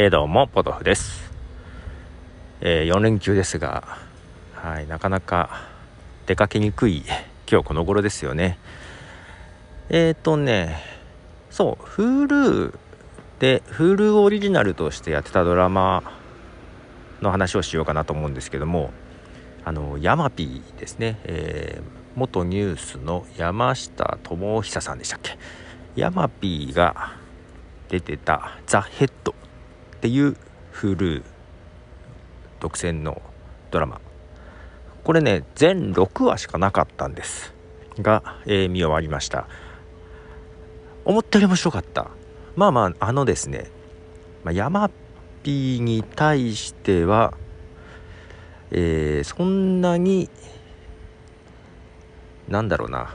えー、どうもポトフです、えー、4連休ですが、はい、なかなか出かけにくい今日この頃ですよね。えっ、ー、とねそう Hulu で Hulu オリジナルとしてやってたドラマの話をしようかなと思うんですけどもあのヤマピーですね、えー、元ニュースの山下智久さんでしたっけ？ヤマピーが出てた「ザ・ヘッドっていう Hulu 独占のドラマ。これね全6話しかなかったんです。が、えー、見終わりました。思ったより面白かった。まあまああのですね、まあ、ヤマピーに対しては、えー、そんなになんだろうな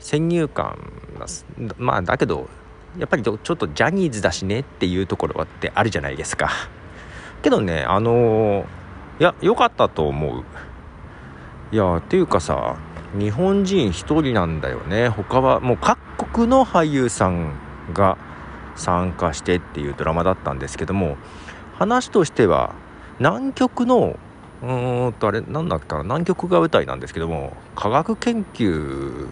先入観まあだけどやっぱりちょっとジャニーズだしねっていうところってあるじゃないですか。けどねあのー、いや良かったと思う。いやっていうかさ日本人1人なんだよね。他はもう各国の俳優さんが参加してっていうドラマだったんですけども話としては南極のうーんとあれ何だっけかな？南極が舞台なんですけども科学研究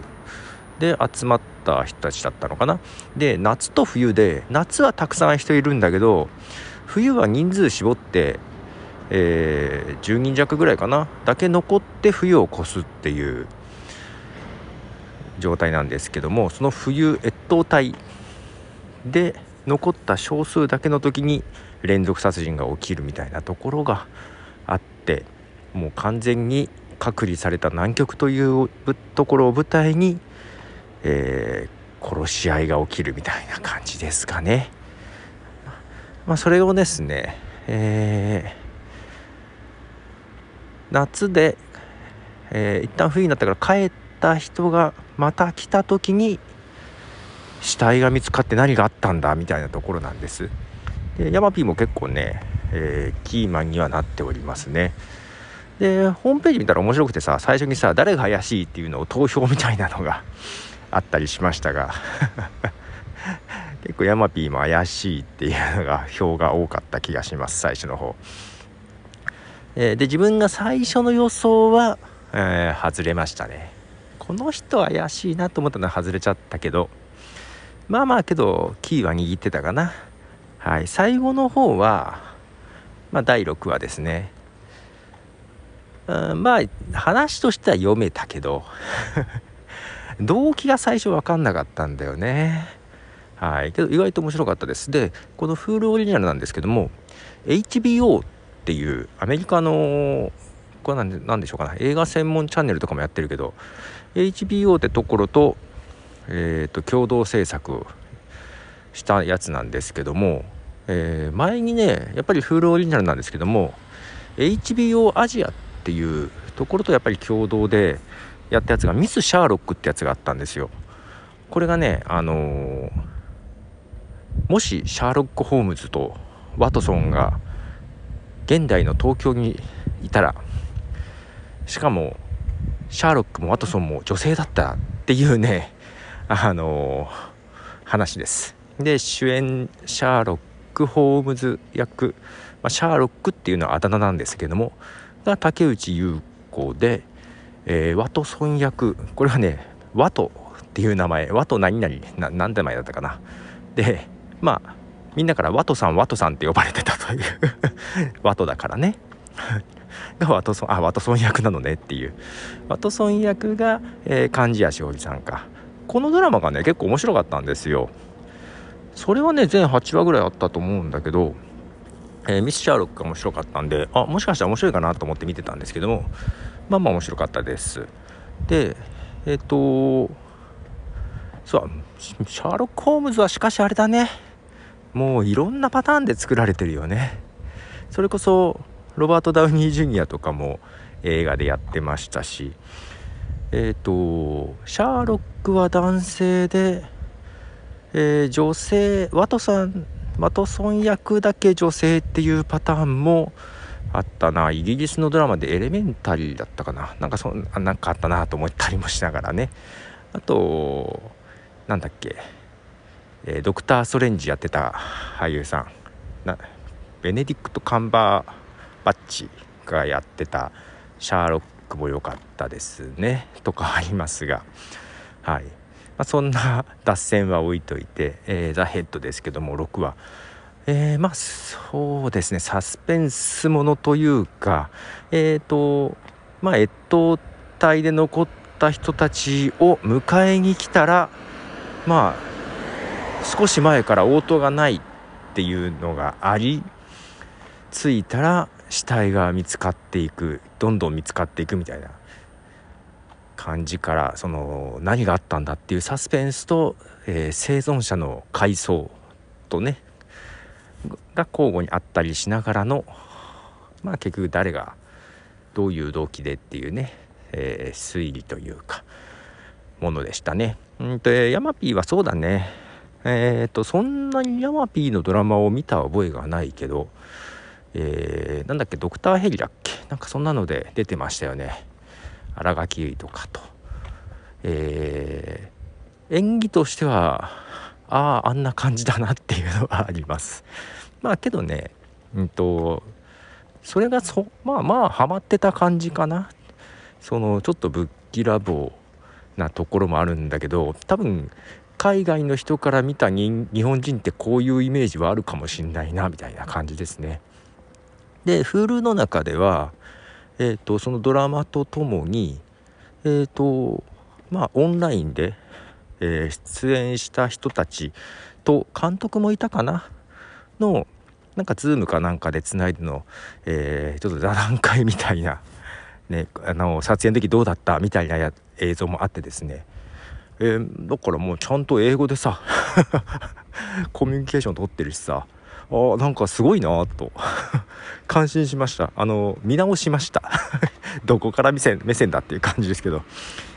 で集まった人たちだったのかな。で夏と冬で夏はたくさん人いるんだけど冬は人数絞って、えー、10人弱ぐらいかな。だけ残って冬を越すっていう状態なんですけどもその冬越冬隊で残った少数だけの時に連続殺人が起きるみたいなところがあってもう完全に隔離された南極というところを舞台にえー、殺し合いが起きるみたいな感じですかね。まあ、それをですね、えー、夏で、えー、一旦冬になったから帰った人がまた来た時に死体が見つかって何があったんだみたいなところなんです。でヤマピーも結構ね、えー、キーマンにはなっておりますね。でホームページ見たら面白くてさ最初にさ誰が怪しいっていうのを投票みたいなのがあったりしましたが 結構ヤマピーも怪しいっていうのが票が多かった気がします最初の方、え、で自分が最初の予想は、えー、外れましたね。この人怪しいなと思ったのは外れちゃったけどまあまあけどキーは握ってたかな。はい最後の方はまあ第6話ですね。うんまあ話としては読めたけど動機が最初分かんなかったんだよね。はい。けど意外と面白かったです。でこのフールオリジナルなんですけども HBO っていうアメリカのこれ何でしょうかな。映画専門チャンネルとかもやってるけど HBO ってところと,、えーと、共同制作したやつなんですけども、えー、前にねやっぱりフールオリジナルなんですけども HBO アジアっていうところとやっぱり共同でやったやつがミス・シャーロックってやつがあったんですよ。これがねあのー、もしシャーロック・ホームズとワトソンが現代の東京にいたらしかもシャーロックもワトソンも女性だったっていうね あのー、話です。で主演シャーロック・ホームズ役、まあ、シャーロックっていうのはあだ名なんですけどもが竹内優子でえー、ワトソン役これはねワトっていう名前。ワト何々。な何て名前だったかな。でまあみんなからワトさんワトさんって呼ばれてたという。ワトだからね。がワトソンあワトソン役なのね。っていう。ワトソン役が、えー、貫地谷しおりさんか。このドラマがね結構面白かったんですよ。それはね全8話ぐらいあったと思うんだけど、えー、ミス・シャーロックが面白かったんであもしかしたら面白いかなと思って見てたんですけどもまあまあ面白かったです。でえっ、ー、とそうシャーロック・ホームズはしかしあれだね。もういろんなパターンで作られてるよね。それこそロバート・ダウニー・ジュニアとかも映画でやってましたし。えっ、ー、とシャーロックは男性で、えー、女性ワトさんワトソン役だけ女性っていうパターンもあったな。イギリスのドラマでエレメンタリーだったかな。なんかそなんかあったなと思ったりもしながらね。あとなんだっけ、えー、ドクター・ストレンジやってた俳優さん。なベネディクト・カンバーバッチがやってた。シャーロックも良かったですね。とかありますが。はい、まあ、そんな脱線は置いといて、えー、ザ・ヘッドですけども6話。えー、まあそうですね。サスペンスものというかえっ、ー、とまあ越冬隊で残った人たちを迎えに来たらまあ少し前から応答がないっていうのがあり着いたら死体が見つかっていくどんどん見つかっていくみたいな感じからその何があったんだっていうサスペンスと、えー、生存者の回想とねが交互にあったりしながらのまあ結局誰がどういう動機でっていうね、えー、推理というかものでしたね。うんとヤマピーはそうだね。えっ、ー、とそんなにヤマピーのドラマを見た覚えがないけどえー、なんだっけドクターヘリだっけ？なんかそんなので出てましたよね。新垣結衣とかと、えー、演技としてはあああんな感じだなっていうのはあります。まあけどねうんとそれがそまあまあハマってた感じかなそのちょっとぶっきらぼうなところもあるんだけど多分海外の人から見た日本人ってこういうイメージはあるかもしんないなみたいな感じですね。で Hulu の中では、えーと、そのドラマとともにえっ、ー、とまあオンラインで、えー、出演した人たちと監督もいたかなのなんかズームかなんかでつないでの、えー、ちょっと座談会みたいな、ね、あの撮影の時どうだった？みたいなや映像もあってですね、えー、だからもうちゃんと英語でさ コミュニケーション取ってるしさあなんかすごいなと 感心しました。あの見直しました。どこから目線目線だっていう感じですけど。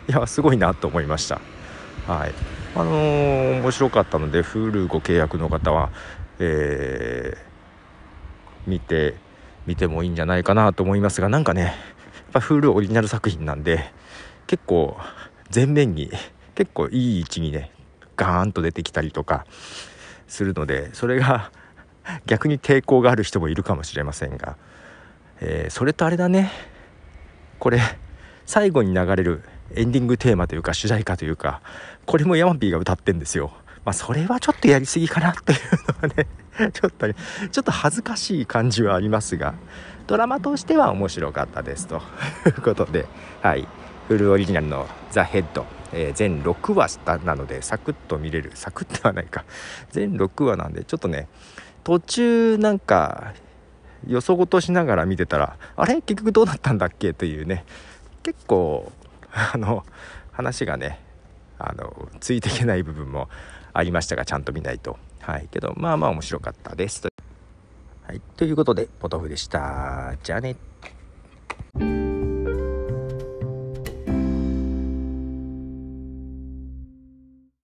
いやすごいなと思いました。はい。あのー、面白かったので Hulu ご契約の方はえー、見て見てもいいんじゃないかなと思いますがなんかねやっぱ Hulu オリジナル作品なんで結構前面に結構いい位置にねガーンと出てきたりとかするのでそれが逆に抵抗がある人もいるかもしれませんが、えー、それとあれだねこれ最後に流れるエンディングテーマというか主題歌というかこれもヤマピーが歌ってんですよ。まあ、それはちょっとやりすぎかなというのはね ちょっとねちょっと恥ずかしい感じはありますがドラマとしては面白かったですということではい。フルオリジナルの「ザ・ヘッドえー、全6話なのでサクッと見れる。サクッとはないか。全6話なんでちょっとね途中なんかよそごとしながら見てたらあれ？結局どうなったんだっけ？というね。結構あの話がねあのついていけない部分もありましたがちゃんと見ないと。はい。けどまあまあ面白かったです。とはい。ということでポトフでした。じゃあね。